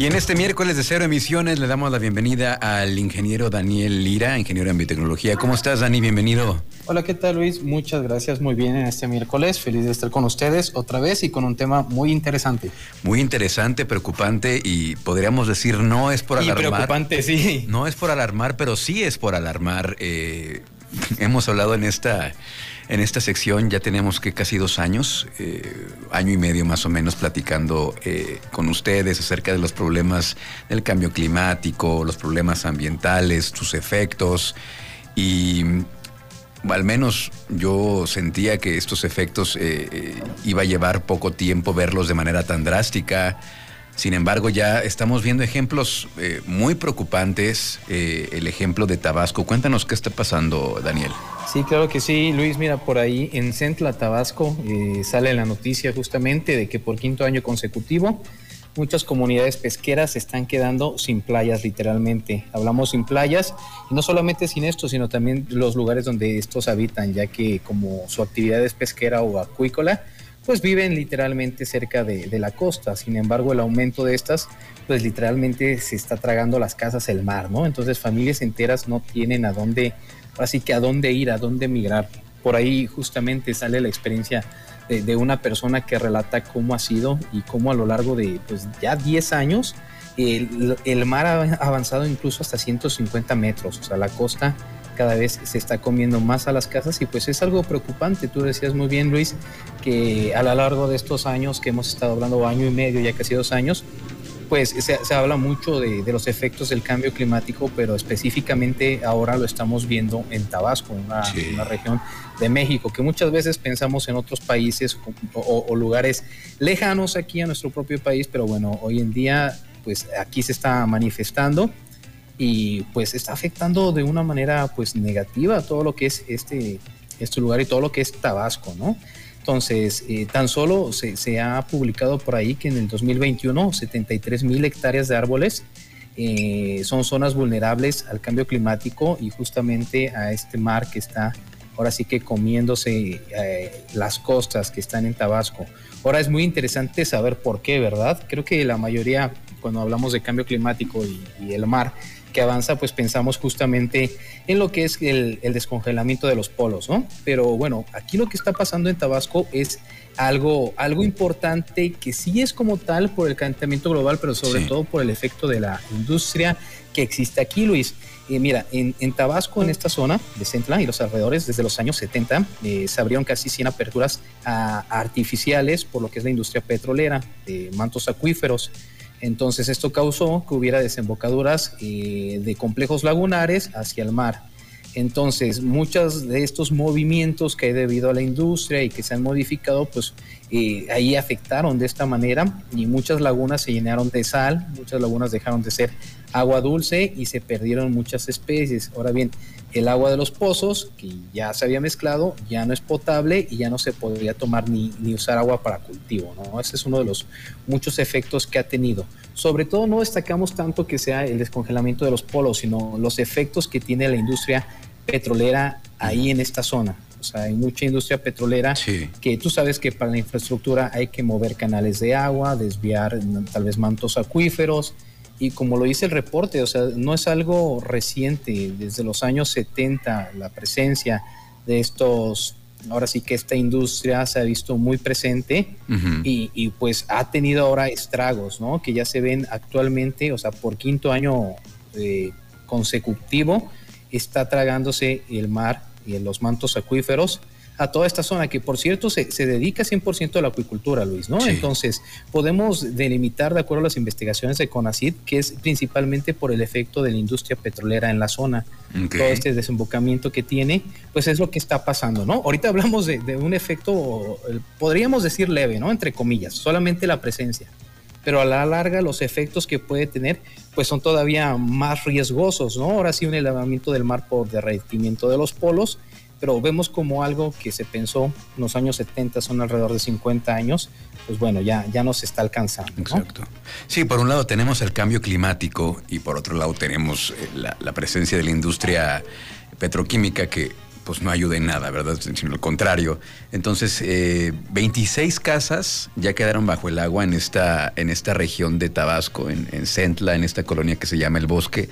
Y en este miércoles de cero emisiones le damos la bienvenida al ingeniero Daniel Lira, ingeniero en biotecnología. ¿Cómo estás, Dani? Bienvenido. Hola, ¿qué tal, Luis? Muchas gracias, muy bien en este miércoles. Feliz de estar con ustedes otra vez y con un tema muy interesante. Muy interesante, preocupante y podríamos decir no es por alarmar. Y preocupante, sí. No es por alarmar, pero sí es por alarmar. Eh, hemos hablado en esta en esta sección ya tenemos que casi dos años, eh, año y medio más o menos, platicando eh, con ustedes acerca de los problemas del cambio climático, los problemas ambientales, sus efectos y al menos yo sentía que estos efectos eh, iba a llevar poco tiempo verlos de manera tan drástica. Sin embargo, ya estamos viendo ejemplos muy preocupantes. el ejemplo de Tabasco. Cuéntanos qué está pasando, Daniel. Sí, claro que sí, Luis. Mira, por ahí en Centla, Tabasco, eh, sale la noticia justamente de que por quinto año consecutivo muchas comunidades pesqueras están quedando sin playas literalmente. Hablamos sin playas no solamente sin esto, sino también los lugares donde estos habitan, ya que como su actividad es pesquera o acuícola, pues viven literalmente cerca de, la costa. Sin embargo, el aumento de estas, pues literalmente se está tragando las casas el mar, ¿no? Entonces familias enteras no tienen a dónde Así que a dónde ir, a dónde migrar. Por ahí justamente sale la experiencia de, una persona que relata cómo ha sido y cómo a lo largo de pues, ya 10 años el, mar ha avanzado incluso hasta 150 metros. O sea, la costa cada vez se está comiendo más a las casas y pues es algo preocupante. Tú decías muy bien, Luis, que a lo largo de estos años que hemos estado hablando, año y medio, ya casi dos años, pues se, habla mucho de, los efectos del cambio climático, pero específicamente ahora lo estamos viendo en Tabasco, una, una región de México, que muchas veces pensamos en otros países o, lugares lejanos aquí a nuestro propio país, pero bueno, hoy en día pues aquí se está manifestando y pues está afectando de una manera pues negativa todo lo que es este, este lugar y todo lo que es Tabasco, ¿no? Entonces, eh, tan solo se, ha publicado por ahí que en el 2021 73 mil hectáreas de árboles eh, son zonas vulnerables al cambio climático y justamente a este mar que está ahora sí que comiéndose eh, las costas que están en Tabasco. Ahora es muy interesante saber por qué, ¿verdad? Creo que la mayoría, cuando hablamos de cambio climático y el mar, que avanza, pues pensamos justamente en lo que es el, descongelamiento de los polos, ¿no? Pero bueno, aquí lo que está pasando en Tabasco es algo, algo importante que sí es como tal por el calentamiento global, pero sobre todo por el efecto de la industria que existe aquí, Luis. Eh, mira, en, Tabasco, en esta zona de Centla y los alrededores, desde los años 70, eh, se abrieron casi 100 aperturas artificiales por lo que es la industria petrolera, de mantos acuíferos. Entonces esto causó que hubiera desembocaduras eh, de complejos lagunares hacia el mar. Entonces muchos de estos movimientos que hay debido a la industria y que se han modificado, pues eh, ahí afectaron de esta manera y muchas lagunas se llenaron de sal, muchas lagunas dejaron de ser agua dulce y se perdieron muchas especies. Ahora bien, el agua de los pozos, que ya se había mezclado, ya no es potable y ya no se podría tomar ni, ni usar agua para cultivo. ¿no? Ese es uno de los muchos efectos que ha tenido. Sobre todo no destacamos tanto que sea el descongelamiento de los polos, sino los efectos que tiene la industria petrolera ahí en esta zona. O sea, hay mucha industria petrolera que tú sabes que para la infraestructura hay que mover canales de agua, desviar tal vez mantos acuíferos, y como lo dice el reporte, o sea, no es algo reciente, desde los años 70 la presencia de estos, ahora sí que esta industria se ha visto muy presente y, pues ha tenido ahora estragos, ¿no? Que ya se ven actualmente, o sea, por quinto año eh, consecutivo, está tragándose el mar y los mantos acuíferos a toda esta zona, que por cierto se, se dedica 100% a la acuicultura, Luis, ¿no? Entonces, podemos delimitar, de acuerdo a las investigaciones de CONACID, que es principalmente por el efecto de la industria petrolera en la zona. Todo este desembocamiento que tiene, pues es lo que está pasando, ¿no? Ahorita hablamos de, de un efecto, podríamos decir leve, ¿no? Entre comillas, solamente la presencia pero a la larga los efectos que puede tener pues son todavía más riesgosos, ¿no? Ahora sí un elevamiento del mar por derretimiento de los polos pero vemos como algo que se pensó en los años 70, son alrededor de 50 años, pues bueno, ya, ya nos está alcanzando. Exacto. Sí, por un lado tenemos el cambio climático y por otro lado tenemos eh, la, la presencia de la industria petroquímica que pues no ayuda en nada, ¿verdad? Sino lo contrario. Entonces, 26 eh, casas ya quedaron bajo el agua en esta, en esta región de Tabasco, en, en Centla, en esta colonia que se llama El Bosque.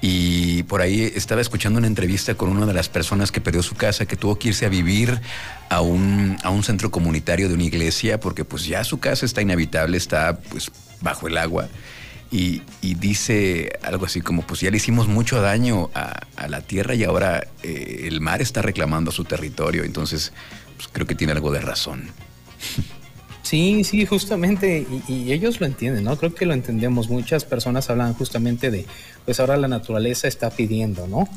Y por ahí estaba escuchando una entrevista con una de las personas que perdió su casa, que tuvo que irse a vivir a un, a un centro comunitario de una iglesia, porque pues ya su casa está inhabitable, está pues bajo el agua. Y, dice algo así como, pues ya le hicimos mucho daño a, la tierra y ahora eh, el mar está reclamando su territorio. Entonces, pues creo que tiene algo de razón. Sí, sí, justamente, y, ellos lo entienden, ¿no? Creo que lo entendemos. Muchas personas hablan justamente de, pues ahora la naturaleza está pidiendo, ¿no?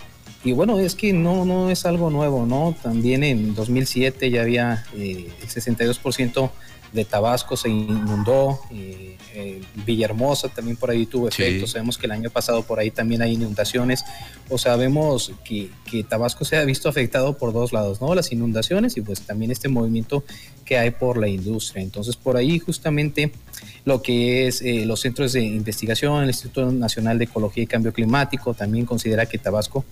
Y bueno, es que no, no es algo nuevo, ¿no? También en 2007 ya había eh, el 62% de Tabasco se inundó, eh, eh, Villahermosa también por ahí tuvo efectos, sabemos que el año pasado por ahí también hay inundaciones, o sabemos que, que, Tabasco se ha visto afectado por dos lados, ¿no? Las inundaciones y pues también este movimiento que hay por la industria. Entonces por ahí justamente lo que es eh, los centros de investigación, el Instituto Nacional de Ecología y Cambio Climático también considera que Tabasco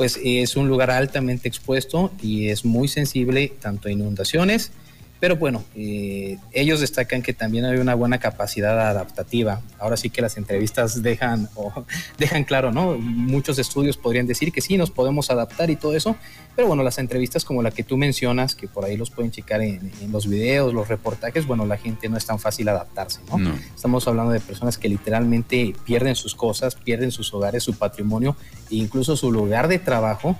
pues es un lugar altamente expuesto y es muy sensible tanto a inundaciones, pero bueno, eh, ellos destacan que también hay una buena capacidad adaptativa. Ahora sí que las entrevistas dejan, dejan claro, ¿no? Muchos estudios podrían decir que sí, nos podemos adaptar y todo eso, pero bueno, las entrevistas como la que tú mencionas, que por ahí los pueden checar en, los videos, los reportajes, bueno, la gente no es tan fácil adaptarse, ¿no? no. Estamos hablando de personas que literalmente pierden sus cosas, pierden sus hogares, su patrimonio e incluso su lugar de trabajo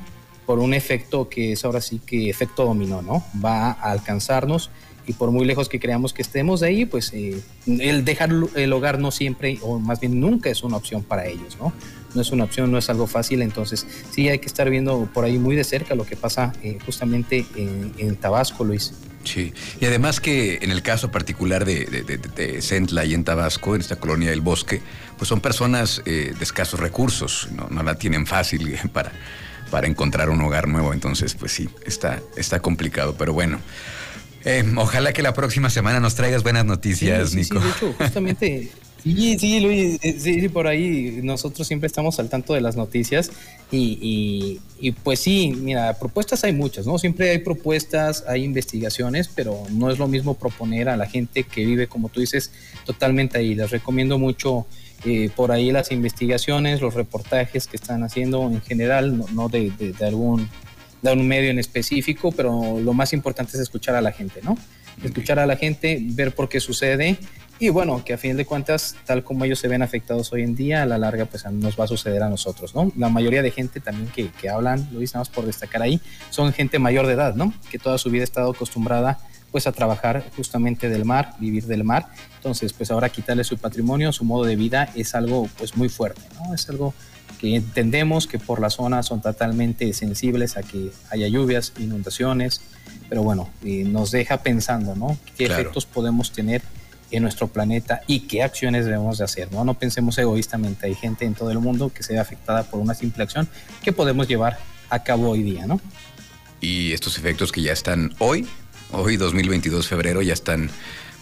por un efecto que es ahora sí que efecto dominó, ¿no? Va a alcanzarnos y por muy lejos que creamos que estemos de ahí, pues eh, el dejar el hogar no siempre, o más bien nunca es una opción para ellos, ¿no? No es una opción, no es algo fácil, entonces sí hay que estar viendo por ahí muy de cerca lo que pasa eh, justamente en, Tabasco, Luis. Sí, y además que en el caso particular de, de, Centla y en Tabasco, en esta colonia del bosque, pues son personas eh, de escasos recursos, no, no la tienen fácil para para encontrar un hogar nuevo. Entonces, pues sí, está, está complicado, pero bueno. Eh, ojalá que la próxima semana nos traigas buenas noticias, Nico. Sí, de hecho, justamente, sí, sí, Luis, eh, sí, por ahí nosotros siempre estamos al tanto de las noticias y, y, pues sí, mira, propuestas hay muchas, ¿no? Siempre hay propuestas, hay investigaciones, pero no es lo mismo proponer a la gente que vive, como tú dices, totalmente ahí. Les recomiendo mucho eh, por ahí las investigaciones, los reportajes que están haciendo en general, no, de, algún, de un medio en específico, pero lo más importante es escuchar a la gente, ¿no? Escuchar a la gente, ver por qué sucede y bueno, que a fin de cuentas, tal como ellos se ven afectados hoy en día, a la larga pues nos va a suceder a nosotros, ¿no? La mayoría de gente también que, que hablan, lo nada por destacar ahí, son gente mayor de edad, ¿no? Que toda su vida ha estado acostumbrada pues a trabajar justamente del mar, vivir del mar. Entonces, pues ahora quitarle su patrimonio, su modo de vida es algo pues muy fuerte, ¿no? Es algo que entendemos que por la zona son totalmente sensibles a que haya lluvias, inundaciones, pero bueno, nos deja pensando, ¿no? ¿Qué efectos podemos tener en nuestro planeta y qué acciones debemos de hacer, ¿no? No pensemos egoístamente, hay gente en todo el mundo que se ve afectada por una simple acción que podemos llevar a cabo hoy día, ¿no? Y estos efectos que ya están hoy hoy 2022 febrero ya están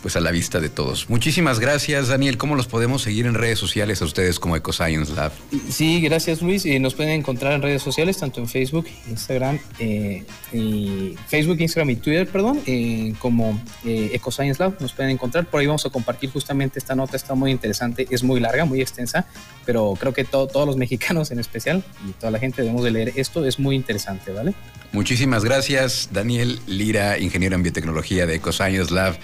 pues a la vista de todos. Muchísimas gracias, Daniel. ¿Cómo los podemos seguir en redes sociales a ustedes como EcoScience Lab? Sí, gracias, Luis. Y nos pueden encontrar en redes sociales, tanto en Facebook, Instagram, eh, y Facebook, Instagram y Twitter, perdón, eh, como eh, EcoScience Lab. Nos pueden encontrar. Por ahí vamos a compartir justamente esta nota. Está muy interesante. Es muy larga, muy extensa, pero creo que todos los mexicanos en especial y toda la gente debemos de leer esto. Es muy interesante, ¿vale? Muchísimas gracias, Daniel Lira, ingeniero en biotecnología de EcoScience Lab.